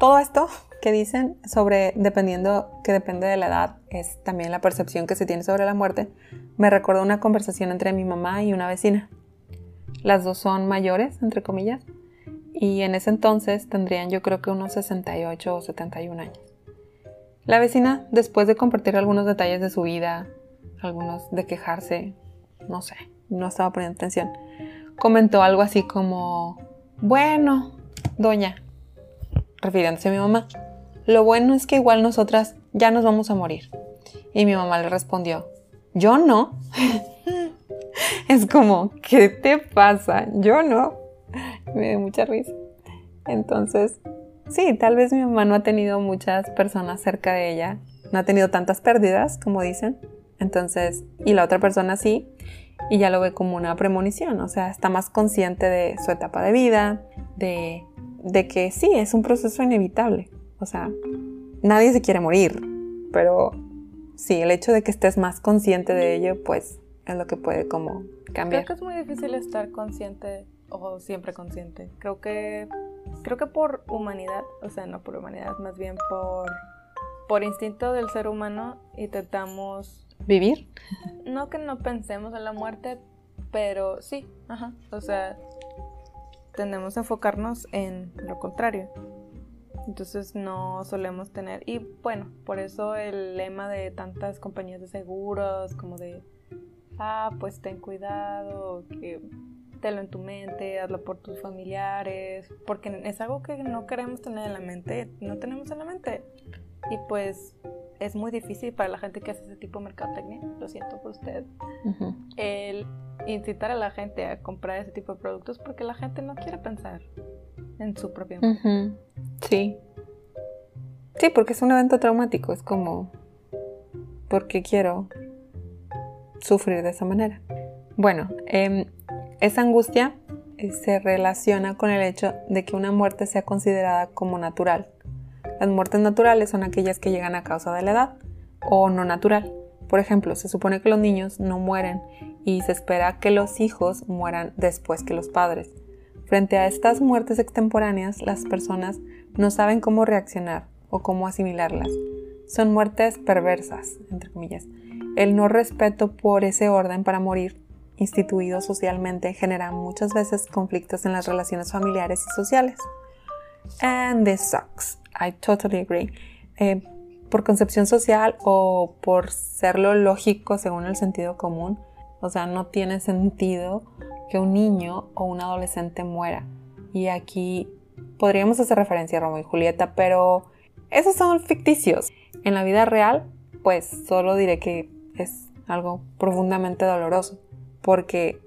Todo esto que dicen sobre, dependiendo, que depende de la edad, es también la percepción que se tiene sobre la muerte, me recordó una conversación entre mi mamá y una vecina. Las dos son mayores, entre comillas, y en ese entonces tendrían yo creo que unos 68 o 71 años. La vecina, después de compartir algunos detalles de su vida, algunos de quejarse no sé, no estaba poniendo atención, comentó algo así como, bueno, doña, refiriéndose a mi mamá, lo bueno es que igual nosotras ya nos vamos a morir. Y mi mamá le respondió, yo no. *laughs* es como, ¿qué te pasa? Yo no. Me dio mucha risa. Entonces, sí, tal vez mi mamá no ha tenido muchas personas cerca de ella, no ha tenido tantas pérdidas, como dicen. Entonces, y la otra persona sí, y ya lo ve como una premonición, o sea, está más consciente de su etapa de vida, de, de que sí, es un proceso inevitable. O sea, nadie se quiere morir, pero sí, el hecho de que estés más consciente de ello, pues es lo que puede como cambiar. Creo que es muy difícil estar consciente o siempre consciente. Creo que creo que por humanidad, o sea, no por humanidad, más bien por por instinto del ser humano intentamos vivir. No que no pensemos en la muerte, pero sí, ajá, o sea, tendemos a enfocarnos en lo contrario. Entonces no solemos tener, y bueno, por eso el lema de tantas compañías de seguros, como de, ah, pues ten cuidado, que tenlo en tu mente, hazlo por tus familiares, porque es algo que no queremos tener en la mente, no tenemos en la mente. Y pues es muy difícil para la gente que hace ese tipo de mercadotecnia, lo siento por usted, el incitar a la gente a comprar ese tipo de productos porque la gente no quiere pensar en su propia mente. Sí. Sí, porque es un evento traumático, es como, ¿por qué quiero sufrir de esa manera? Bueno, em, esa angustia eh, se relaciona con el hecho de que una muerte sea considerada como natural. Las muertes naturales son aquellas que llegan a causa de la edad o no natural. Por ejemplo, se supone que los niños no mueren y se espera que los hijos mueran después que los padres. Frente a estas muertes extemporáneas, las personas no saben cómo reaccionar o cómo asimilarlas. Son muertes perversas, entre comillas. El no respeto por ese orden para morir, instituido socialmente, genera muchas veces conflictos en las relaciones familiares y sociales. And this sucks. I totally agree. Eh, por concepción social o por serlo lógico según el sentido común, o sea, no tiene sentido que un niño o un adolescente muera. Y aquí podríamos hacer referencia a Romeo y Julieta, pero esos son ficticios. En la vida real, pues solo diré que es algo profundamente doloroso, porque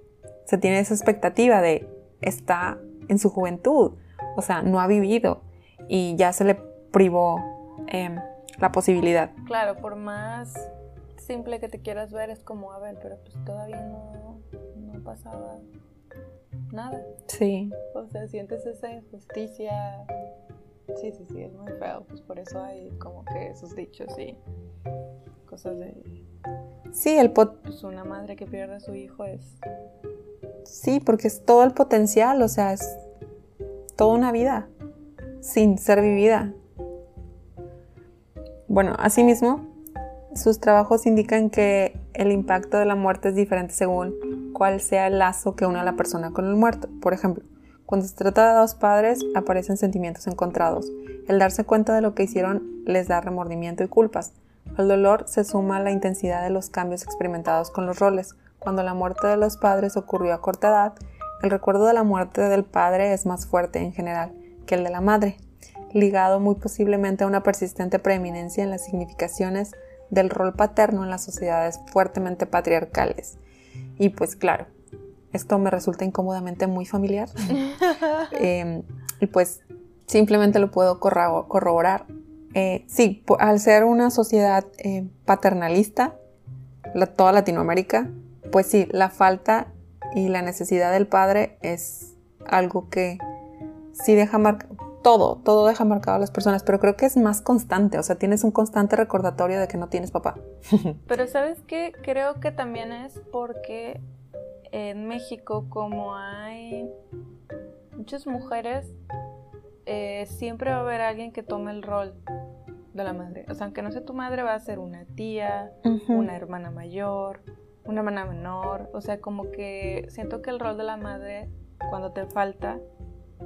se tiene esa expectativa de está en su juventud, o sea, no ha vivido y ya se le privó em, la posibilidad. Claro, por más simple que te quieras ver, es como, a ver, pero pues todavía no, no pasaba nada. Sí. O sea, sientes esa injusticia. Sí, sí, sí, es muy feo. Pues por eso hay como que esos dichos y cosas de. Sí, el pot. Pues una madre que pierde a su hijo es. Sí, porque es todo el potencial, o sea, es toda una vida sin ser vivida. Bueno, asimismo, sus trabajos indican que el impacto de la muerte es diferente según cuál sea el lazo que une a la persona con el muerto. Por ejemplo, cuando se trata de dos padres aparecen sentimientos encontrados. El darse cuenta de lo que hicieron les da remordimiento y culpas. Al dolor se suma la intensidad de los cambios experimentados con los roles. Cuando la muerte de los padres ocurrió a corta edad, el recuerdo de la muerte del padre es más fuerte en general que el de la madre, ligado muy posiblemente a una persistente preeminencia en las significaciones del rol paterno en las sociedades fuertemente patriarcales. Y pues claro, esto me resulta incómodamente muy familiar. *laughs* Em, y pues simplemente lo puedo corroborar. Eh, sí, al ser una sociedad eh, paternalista, toda Latinoamérica, pues sí, la falta y la necesidad del padre es algo que sí deja marcado todo, todo deja marcado a las personas, pero creo que es más constante, o sea, tienes un constante recordatorio de que no tienes papá. *laughs* pero sabes qué, creo que también es porque en México como hay muchas mujeres, eh, siempre va a haber alguien que tome el rol de la madre. O sea, aunque no sea tu madre, va a ser una tía, una hermana mayor, una hermana menor. O sea, como que siento que el rol de la madre, cuando te falta,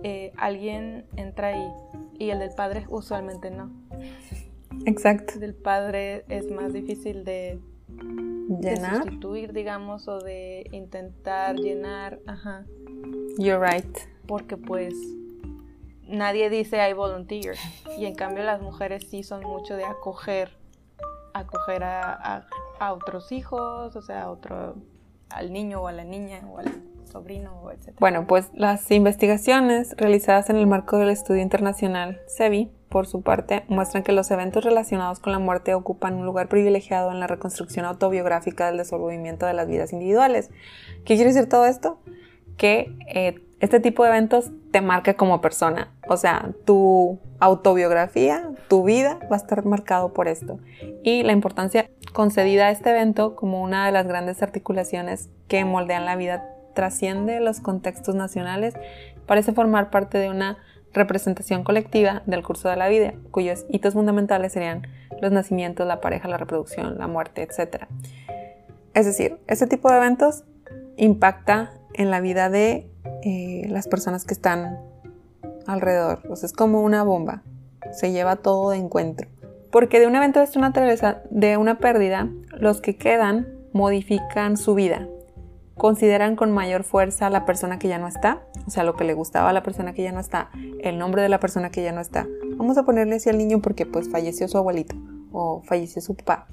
eh, alguien entra ahí y el del padre usualmente no. Exacto. El del padre es más difícil de de sustituir, digamos, o de intentar llenar, ajá. You're right. Porque pues nadie dice I volunteer y en cambio las mujeres sí son mucho de acoger, acoger a, a, otros hijos, o sea, a otro, al niño o a la niña o al sobrino, etc. Bueno, pues las investigaciones realizadas en el marco del estudio internacional SEBI por su parte, muestran que los eventos relacionados con la muerte ocupan un lugar privilegiado en la reconstrucción autobiográfica del desenvolvimiento de las vidas individuales. ¿Qué quiere decir todo esto? Que eh, este tipo de eventos te marca como persona. O sea, tu autobiografía, tu vida va a estar marcado por esto. Y la importancia concedida a este evento como una de las grandes articulaciones que moldean la vida trasciende los contextos nacionales, parece formar parte de una representación colectiva del curso de la vida, cuyos hitos fundamentales serían los nacimientos, la pareja, la reproducción, la muerte, etc. Es decir, este tipo de eventos impacta en la vida de eh, las personas que están alrededor. es como una bomba, se lleva todo de encuentro. Porque de un evento de esta naturaleza, de una pérdida, los que quedan modifican su vida, consideran con mayor fuerza la persona que ya no está, o sea, lo que le gustaba a la persona que ya no está, el nombre de la persona que ya no está. Vamos a ponerle así al niño porque pues falleció su abuelito o falleció su papá.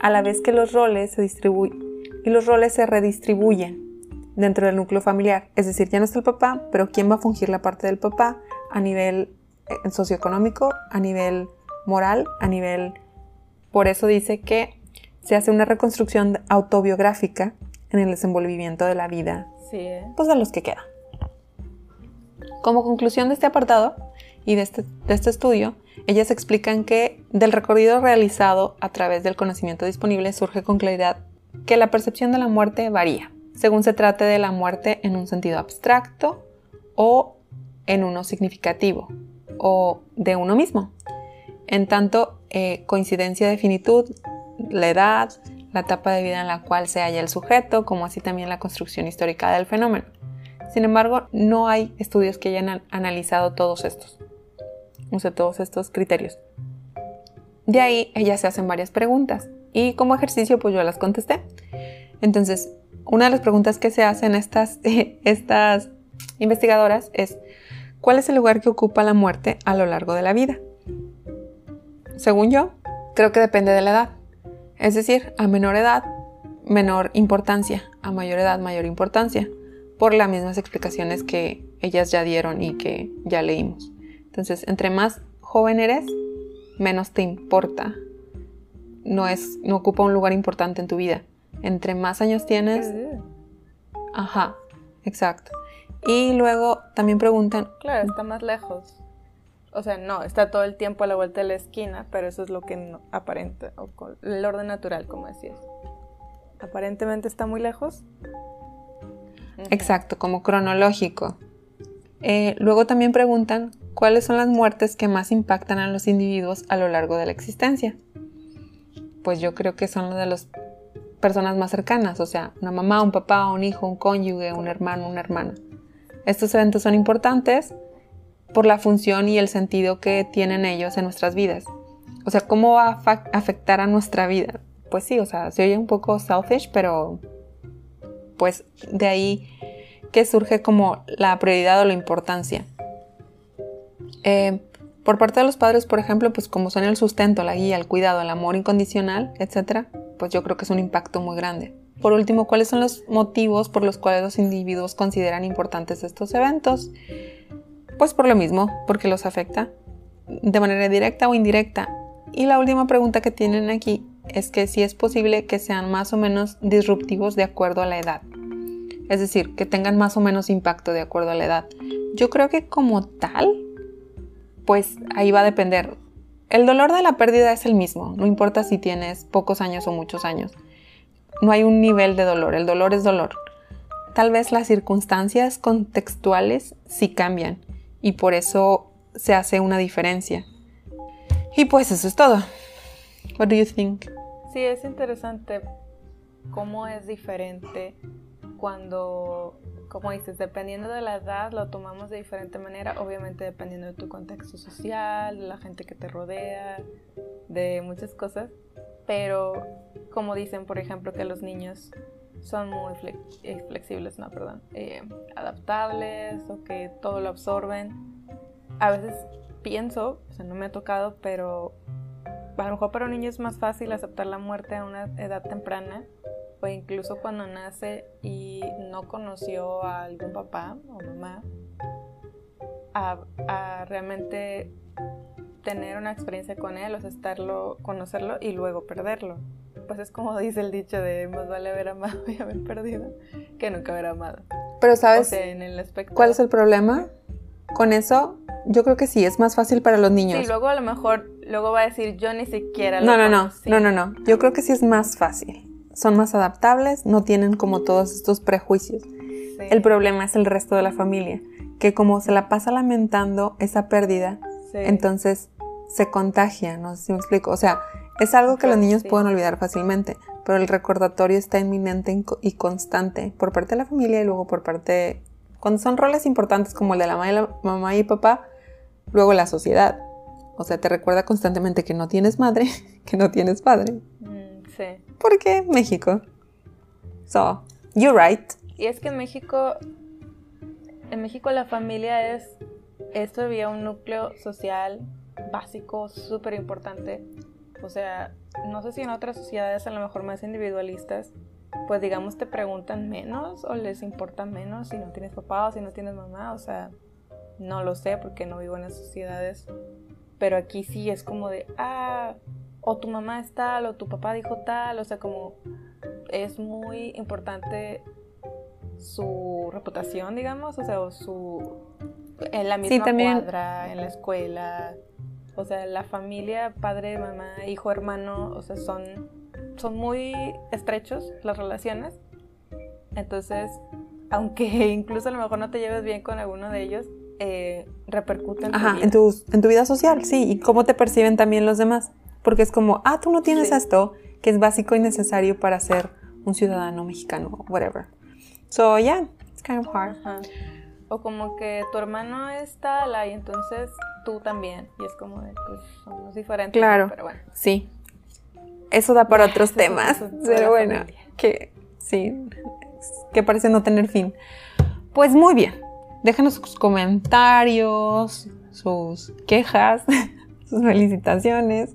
A la vez que los roles se distribuyen y los roles se redistribuyen dentro del núcleo familiar, es decir, ya no está el papá, pero ¿quién va a fungir la parte del papá a nivel eh, socioeconómico, a nivel moral, a nivel... Por eso dice que se hace una reconstrucción autobiográfica en el desenvolvimiento de la vida, sí, ¿eh? pues de los que quedan. Como conclusión de este apartado y de este, de este estudio, ellas explican que del recorrido realizado a través del conocimiento disponible surge con claridad que la percepción de la muerte varía, según se trate de la muerte en un sentido abstracto o en uno significativo, o de uno mismo. En tanto, eh, coincidencia de finitud, la edad, la etapa de vida en la cual se halla el sujeto, como así también la construcción histórica del fenómeno. Sin embargo, no hay estudios que hayan analizado todos estos, o sea, todos estos criterios. De ahí ellas se hacen varias preguntas y como ejercicio pues yo las contesté. Entonces, una de las preguntas que se hacen estas, *laughs* estas investigadoras es, ¿cuál es el lugar que ocupa la muerte a lo largo de la vida? Según yo, creo que depende de la edad. Es decir, a menor edad, menor importancia, a mayor edad, mayor importancia, por las mismas explicaciones que ellas ya dieron y que ya leímos. Entonces, entre más joven eres, menos te importa. No es no ocupa un lugar importante en tu vida. Entre más años tienes, ajá, exacto. Y luego también preguntan, claro, está más lejos. O sea, no, está todo el tiempo a la vuelta de la esquina, pero eso es lo que aparenta, o el orden natural, como decías. Aparentemente está muy lejos. Exacto, como cronológico. Eh, luego también preguntan cuáles son las muertes que más impactan a los individuos a lo largo de la existencia. Pues yo creo que son las de las personas más cercanas, o sea, una mamá, un papá, un hijo, un cónyuge, un hermano, una hermana. Estos eventos son importantes por la función y el sentido que tienen ellos en nuestras vidas. O sea, ¿cómo va a afectar a nuestra vida? Pues sí, o sea, se oye un poco selfish, pero pues de ahí que surge como la prioridad o la importancia. Eh, por parte de los padres, por ejemplo, pues como son el sustento, la guía, el cuidado, el amor incondicional, etc., pues yo creo que es un impacto muy grande. Por último, ¿cuáles son los motivos por los cuales los individuos consideran importantes estos eventos? Pues por lo mismo, porque los afecta de manera directa o indirecta. Y la última pregunta que tienen aquí es que si es posible que sean más o menos disruptivos de acuerdo a la edad. Es decir, que tengan más o menos impacto de acuerdo a la edad. Yo creo que como tal, pues ahí va a depender. El dolor de la pérdida es el mismo, no importa si tienes pocos años o muchos años. No hay un nivel de dolor, el dolor es dolor. Tal vez las circunstancias contextuales sí cambian y por eso se hace una diferencia. Y pues eso es todo. What do you think? Sí, es interesante cómo es diferente cuando, como dices, dependiendo de la edad lo tomamos de diferente manera, obviamente dependiendo de tu contexto social, de la gente que te rodea, de muchas cosas. pero como dicen, por ejemplo, que los niños son muy eh, flexibles, no, perdón, eh, adaptables o que todo lo absorben. A veces pienso, o sea, no me ha tocado, pero a lo mejor para un niño es más fácil aceptar la muerte a una edad temprana o incluso cuando nace y no conoció a algún papá o mamá, realmente tener una experiencia con él, o sea, estarlo, conocerlo y luego perderlo. Pues es como *laughs* dice el dicho de más vale haber amado y haber perdido que nunca haber amado. Pero sabes, ¿cuál es el problema? Con eso, yo creo que sí, es más fácil para los niños. Sí, luego a lo mejor, luego va a decir, yo ni siquiera lo No, no, no, no, no, no. Yo creo que sí es más fácil son más adaptables, no tienen como todos estos prejuicios. El problema es el resto de la familia, que como se la pasa lamentando esa pérdida, entonces se contagia, no sé si me explico. O sea, es algo que los niños pueden olvidar fácilmente, pero el recordatorio está inminente y constante por parte de la familia y luego por parte, cuando son roles importantes como el de la mamá y papá, luego la sociedad. O sea, te recuerda constantemente que no tienes madre, *laughs* que no tienes padre. Mm, sí. ¿Por qué México? So, you're right. Y es que en México, en México la familia es, es todavía un núcleo social básico, súper importante. O sea, no sé si en otras sociedades a lo mejor más individualistas, pues digamos te preguntan menos o les importa menos si no tienes papá o si no tienes mamá. O sea, no lo sé porque no vivo en esas sociedades. Pero aquí sí es como de, ah, o tu mamá es tal, o tu papá dijo tal, o sea, como es muy importante su reputación, digamos, o sea, o su en la misma cuadra, en la escuela, o sea, la familia, padre, mamá, hijo, hermano, o sea, son, son muy estrechos las relaciones. Entonces, aunque *laughs* incluso a lo mejor no te lleves bien con alguno de ellos, eh, repercute en tu vida. En, tu, en tu vida social, sí, y cómo te perciben también los demás porque es como, ah, tú no tienes esto, que es básico y necesario para ser un ciudadano mexicano, whatever. So, yeah, it's kind of hard. O como que tu hermano es tal, y entonces tú también. Y es como, de, pues, somos diferentes. Claro, pero bueno. sí. Eso da para *laughs* otros temas, pero bueno, que sí, que parece no tener fin. Pues muy bien, déjenos sus comentarios, sus quejas, *laughs* sus felicitaciones.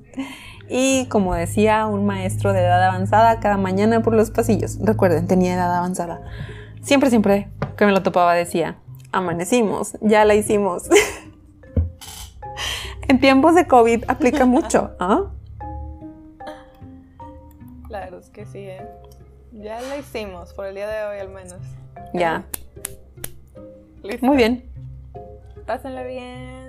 Y como decía un maestro de edad avanzada, cada mañana por los pasillos, recuerden, tenía edad avanzada, siempre, siempre que me lo topaba decía, amanecimos, ya la hicimos. *laughs* en tiempos de COVID aplica mucho, *laughs* ¿ah? Claro, es que sí, ¿eh? Ya la hicimos, por el día de hoy al menos. Ya. Muy bien. Pásenla bien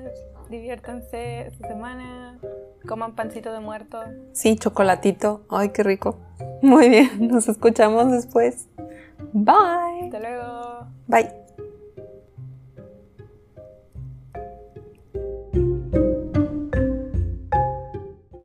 diviértanse esta semana, coman pancito de muerto. Sí, chocolatito. Ay, qué rico. Muy bien, nos escuchamos después. Bye. Hasta luego. Bye.